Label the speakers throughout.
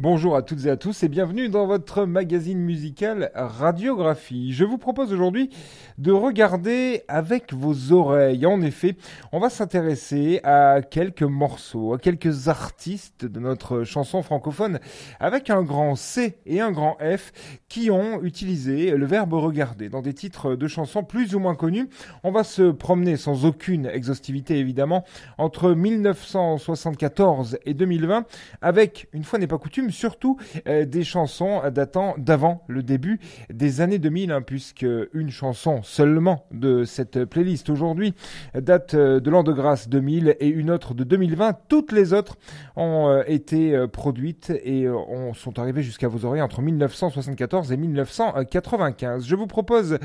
Speaker 1: Bonjour à toutes et à tous et bienvenue dans votre magazine musical Radiographie. Je vous propose aujourd'hui de regarder avec vos oreilles. En effet, on va s'intéresser à quelques morceaux, à quelques artistes de notre chanson francophone avec un grand C et un grand F qui ont utilisé le verbe regarder dans des titres de chansons plus ou moins connus. On va se promener sans aucune exhaustivité évidemment entre 1974 et 2020 avec, une fois n'est pas coutume, surtout euh, des chansons datant d'avant le début des années 2000, hein, puisque une chanson seulement de cette playlist aujourd'hui date euh, de l'an de grâce 2000 et une autre de 2020. Toutes les autres ont euh, été produites et sont arrivées jusqu'à vos oreilles entre 1974 et 1995. Je vous propose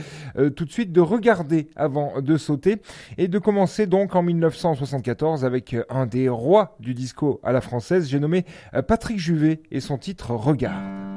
Speaker 1: tout de suite de regarder avant de sauter et de commencer donc en 1974 avec un des rois du disco à la française. J'ai nommé Patrick Juvet et son titre Regarde.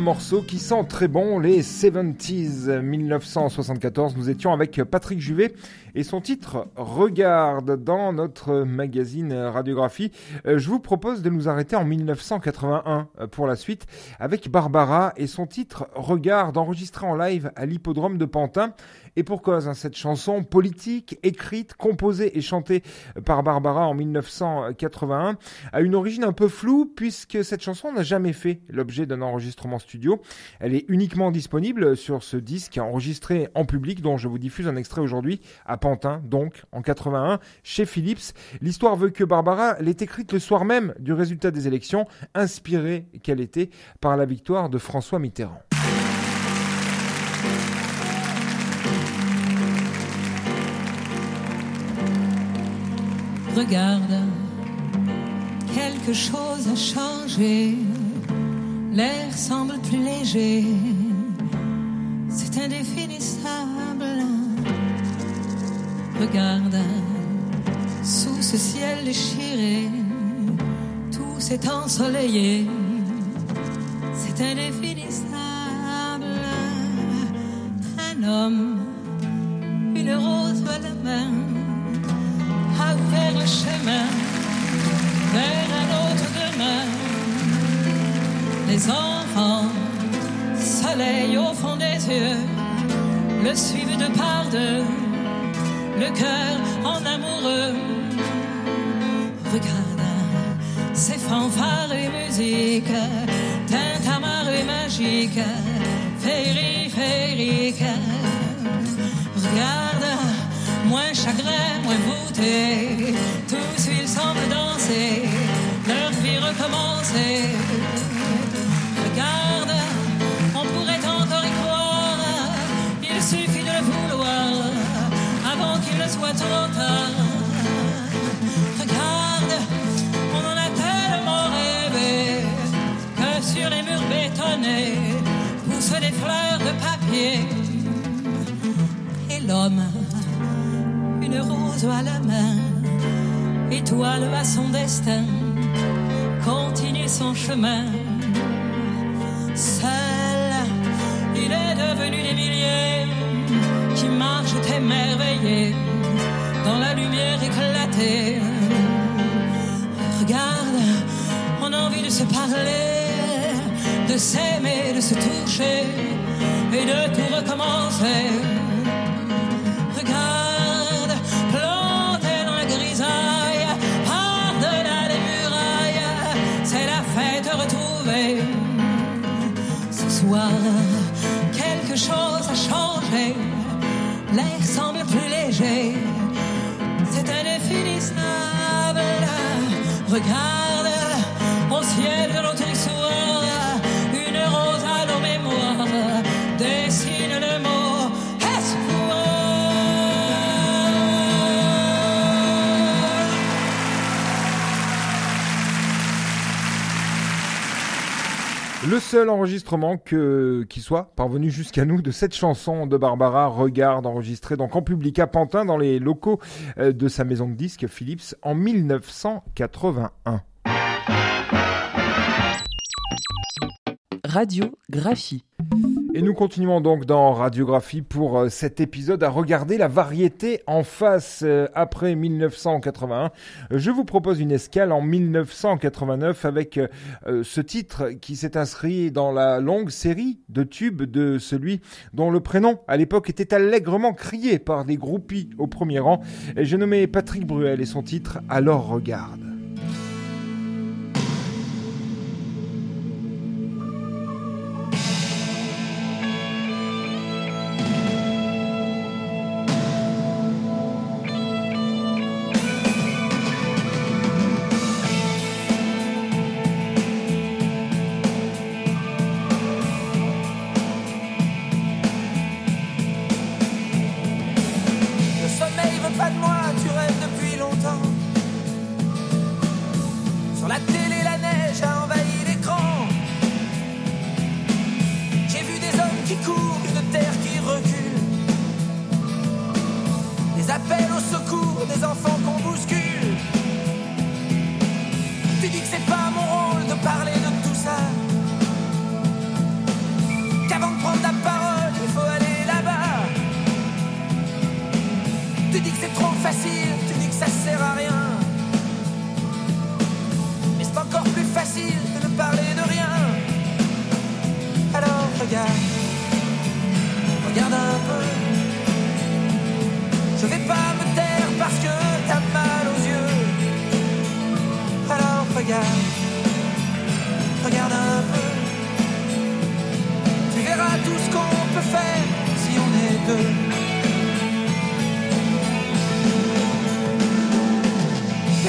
Speaker 2: Morceau qui sent très bon, les 70s 1974. Nous étions avec Patrick Juvet et son titre Regarde dans notre magazine Radiographie. Euh, je vous propose de nous arrêter en 1981 euh, pour la suite avec Barbara et son titre Regarde enregistré en live à l'hippodrome de Pantin. Et pour cause, hein, cette chanson politique, écrite, composée et chantée par Barbara en 1981, a une origine un peu floue puisque cette chanson n'a jamais fait l'objet d'un enregistrement studio. Elle est uniquement disponible sur ce disque enregistré en public dont je vous diffuse un extrait aujourd'hui à Pantin, donc en 81, chez Philips. L'histoire veut que Barbara l'ait écrite le soir même du résultat des élections, inspirée qu'elle était par la victoire de François Mitterrand.
Speaker 3: Regarde, quelque chose a changé. L'air semble plus léger. C'est indéfinissable. Regarde, sous ce ciel déchiré, tout s'est ensoleillé. C'est indéfinissable. Un homme, une rose à la main ouvert le chemin vers un autre demain. Les enfants, soleil au fond des yeux, le suivent de par deux, le cœur en amoureux. Regarde ces fanfares et musique, tintamarre et magique, féerique, féerique. Regarde moins chagrin, moins voûté. Tous ils semblent danser, leur vie recommencer. Regarde, on pourrait encore y croire. Il suffit de le vouloir avant qu'il ne soit trop tard. Regarde, on en a tellement rêvé que sur les murs bétonnés poussent des fleurs de papier. Et l'homme la main, étoile à son destin, continue son chemin. Seul, il est devenu des milliers qui marchent émerveillés dans la lumière éclatée. Regarde, on a envie de se parler, de s'aimer, de se toucher et de tout recommencer. Ce soir, quelque chose a changé, l'air semble plus léger, c'est indéfinissable. Regarde, au ciel de l'autre Le
Speaker 2: seul enregistrement que, qui soit parvenu jusqu'à nous de cette chanson de Barbara Regarde, enregistrée donc en public à Pantin dans les locaux euh, de sa maison de disques Philips en 1981.
Speaker 4: Radiographie.
Speaker 2: Et nous continuons donc dans Radiographie pour euh, cet épisode à regarder la variété en face euh, après 1981. Je vous propose une escale en 1989 avec euh, ce titre qui s'est inscrit dans la longue série de tubes de celui dont le prénom à l'époque était allègrement crié par des groupies au premier rang. J'ai nommé Patrick Bruel et son titre Alors regarde.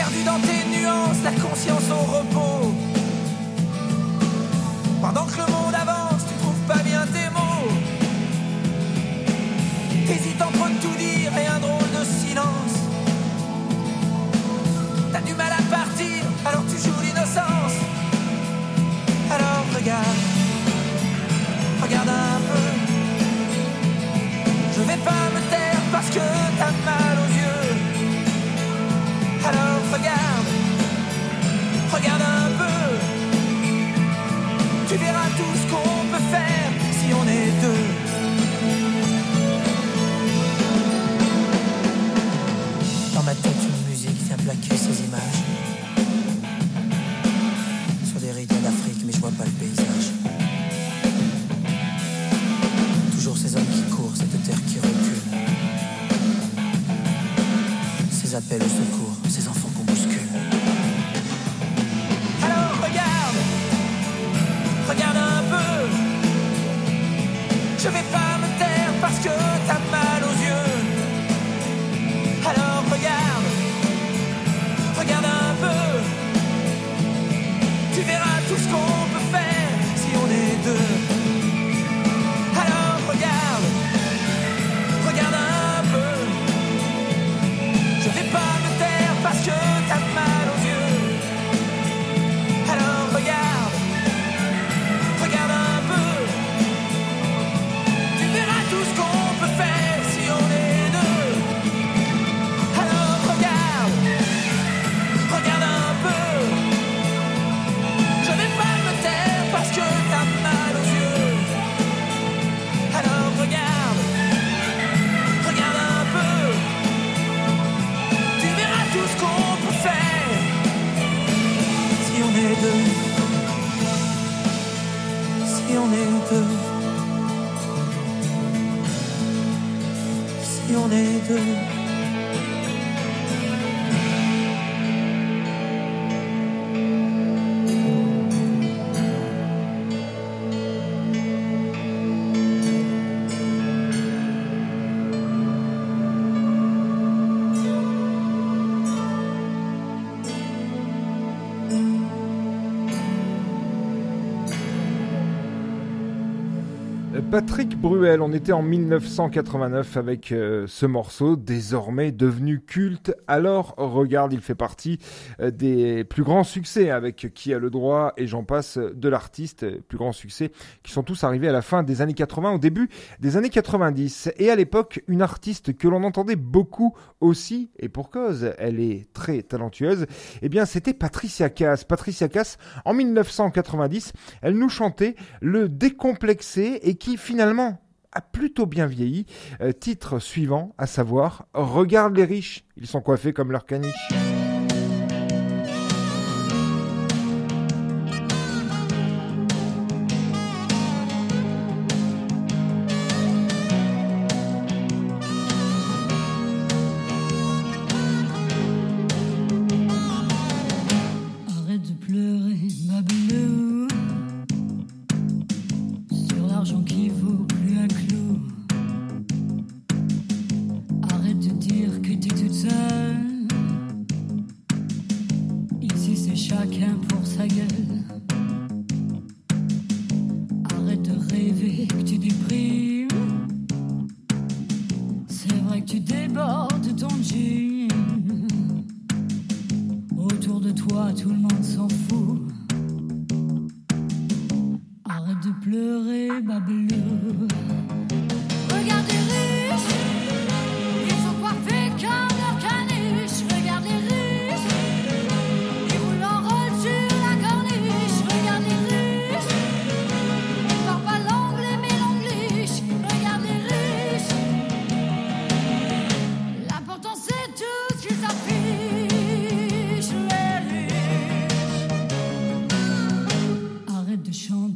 Speaker 5: perdu dans tes nuances, la conscience au repos. appelle au secours.
Speaker 2: Bruel, on était en 1989 avec euh, ce morceau désormais devenu culte. Alors, regarde, il fait partie euh, des plus grands succès avec Qui a le droit et j'en passe de l'artiste, plus grands succès qui sont tous arrivés à la fin des années 80, au début des années 90. Et à l'époque, une artiste que l'on entendait beaucoup aussi, et pour cause, elle est très talentueuse, eh bien c'était Patricia Cass. Patricia Cass, en 1990, elle nous chantait le décomplexé et qui finalement a plutôt bien vieilli. Euh, titre suivant, à savoir Regarde les riches, ils sont coiffés comme
Speaker 6: leurs caniches.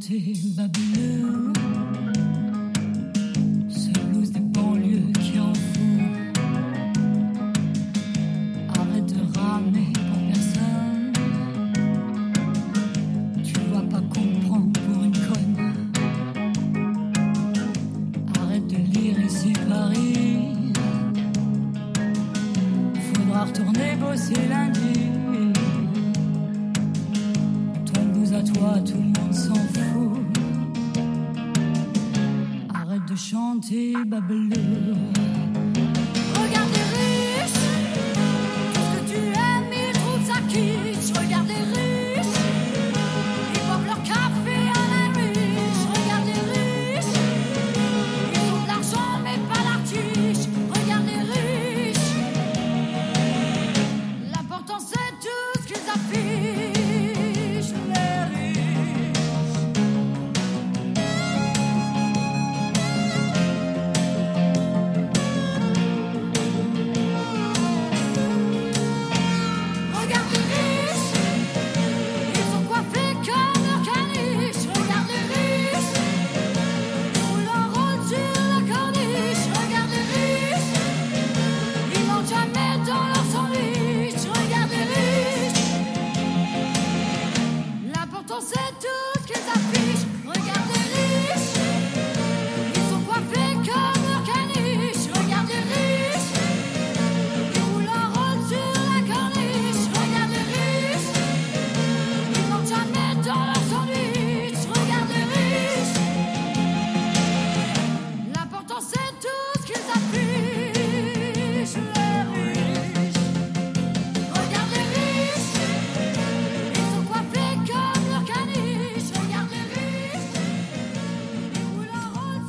Speaker 6: Baby.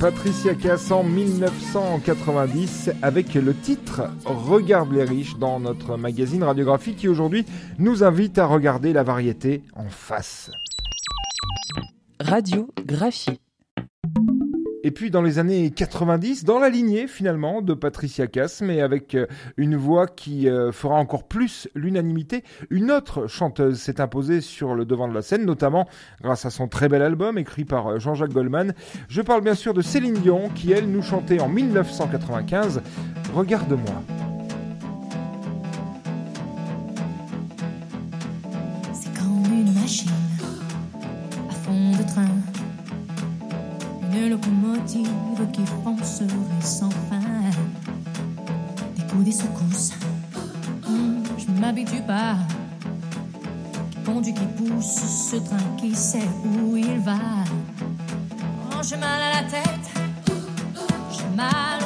Speaker 2: Patricia Cass en 1990 avec le titre Regarde les riches dans notre magazine radiographie qui aujourd'hui nous invite à regarder la variété en face.
Speaker 4: Radiographie.
Speaker 2: Et puis dans les années 90, dans la lignée finalement de Patricia Cass, mais avec euh, une voix qui euh, fera encore plus l'unanimité, une autre chanteuse s'est imposée sur le devant de la scène, notamment grâce à son très bel album écrit par euh, Jean-Jacques Goldman. Je parle bien sûr de Céline Dion qui, elle, nous chantait en 1995 Regarde-moi.
Speaker 6: C'est une machine qui foncerait sans fin. Des coups, des secousses, je m'habitue pas. Qui conduit, qui pousse ce train qui sait où il va. Oh, j'ai mal à la tête, j'ai mal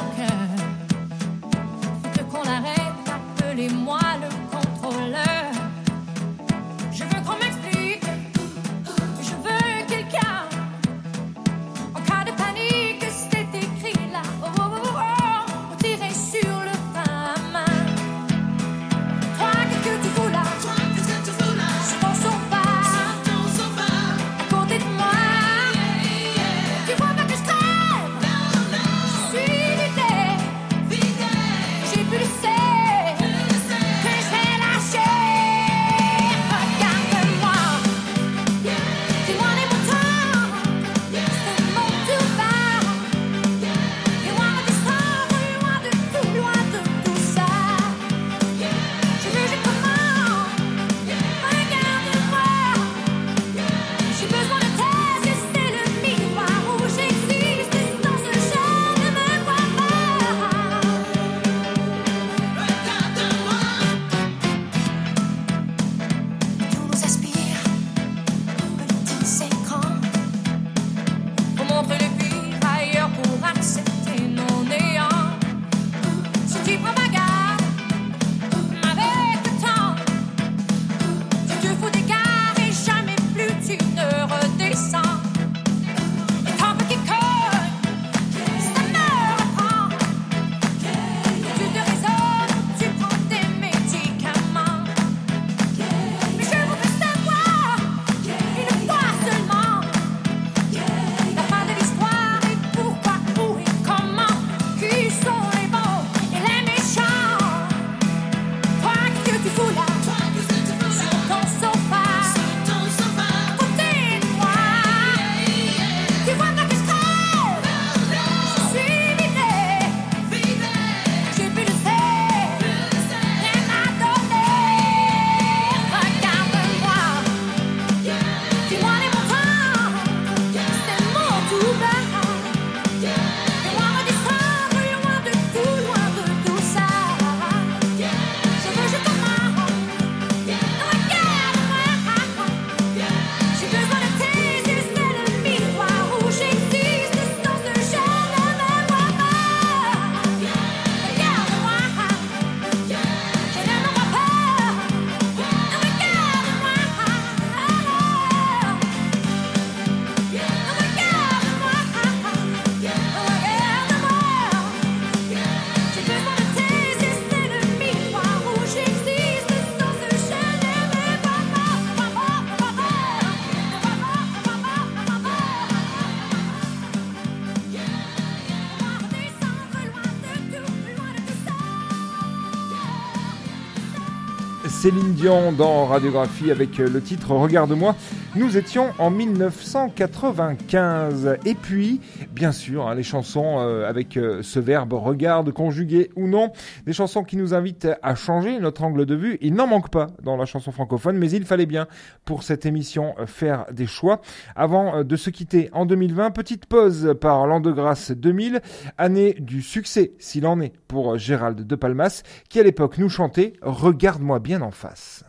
Speaker 7: Dans Radiographie avec le titre Regarde-moi. Nous étions en 1995. Et puis, bien sûr, hein, les chansons euh, avec euh, ce verbe regarde, conjugué ou non, des chansons qui nous invitent à changer notre angle de vue. Il n'en manque pas dans la chanson francophone, mais il fallait bien pour cette émission euh, faire des choix. Avant de se quitter en 2020, petite pause par l'an de grâce 2000, année du succès, s'il en est, pour Gérald de Palmas, qui à l'époque nous chantait Regarde-moi bien en face.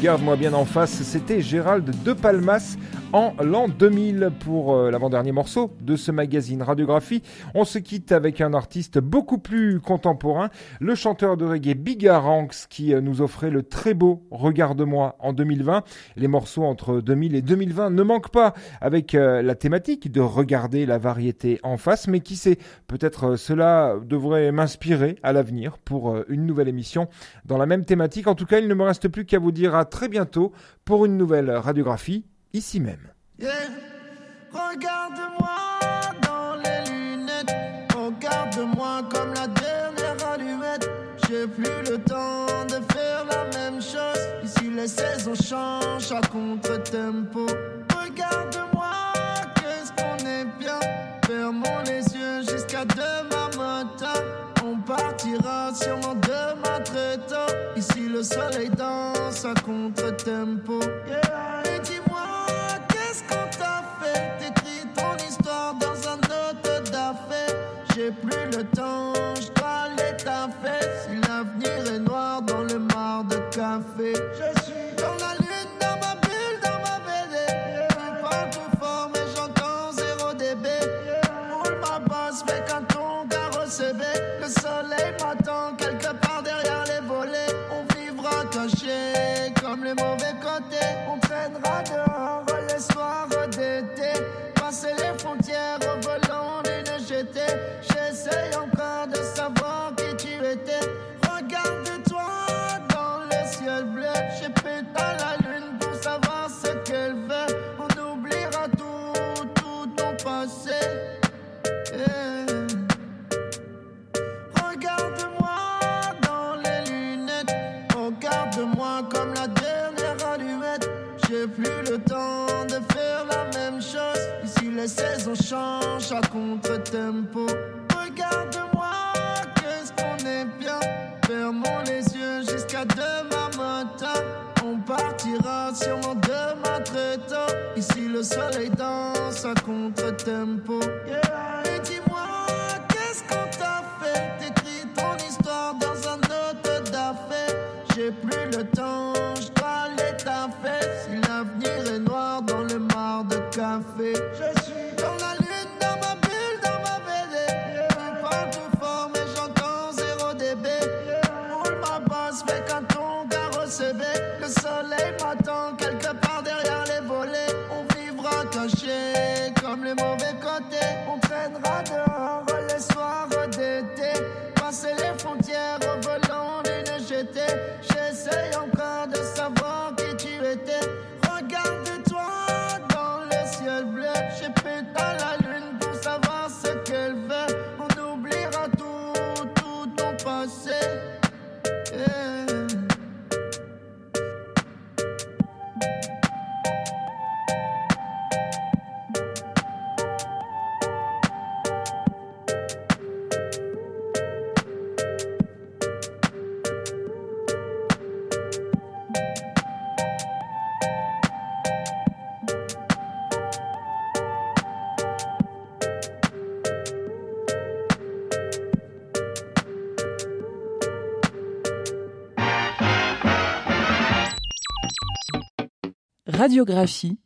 Speaker 7: Regarde-moi bien en face, c'était Gérald de Palmas en l'an 2000 pour euh, l'avant-dernier morceau de ce magazine Radiographie. On se quitte avec un artiste beaucoup plus contemporain, le chanteur de reggae Bigaranx qui euh, nous offrait le très beau Regarde-moi en 2020. Les morceaux entre 2000 et 2020 ne manquent pas avec euh, la thématique de regarder la variété en face, mais qui sait, peut-être cela devrait m'inspirer à l'avenir pour une nouvelle émission dans la même thématique. En tout cas, il ne me reste plus qu'à vous dire à très bientôt pour une nouvelle radiographie ici même.
Speaker 8: Regarde-moi dans les lunettes, regarde-moi comme la dernière allumette. J'ai plus le temps de faire la même chose. Ici les saisons changent à contre-tempo. Regarde-moi, qu'est-ce qu'on est bien. Fermons les yeux jusqu'à demain. On partira sûrement demain très tôt. Ici le soleil danse à contre-tempo. Et dis-moi, qu'est-ce qu'on t'a fait? T'écris ton histoire dans un note d'affaires. J'ai plus le temps, les saisons changent à contre-tempo. Regarde-moi, qu'est-ce qu'on est bien. Fermons les yeux jusqu'à demain matin. On partira sûrement demain très tôt. Ici, le soleil danse à contre-tempo. Yeah. Et dis-moi, qu'est-ce qu'on t'a fait? T'écris ton histoire dans un autre d'affaires. J'ai plus le temps, je dois aller taffer. Si l'avenir est noir dans le mar de café, Le soleil m'attend quelque part derrière les volets. On vivra caché comme les mauvais côtés. On traînera dehors les soirs d'été. Passer les frontières volant d'une GT. J'essaye encore
Speaker 4: Radiographie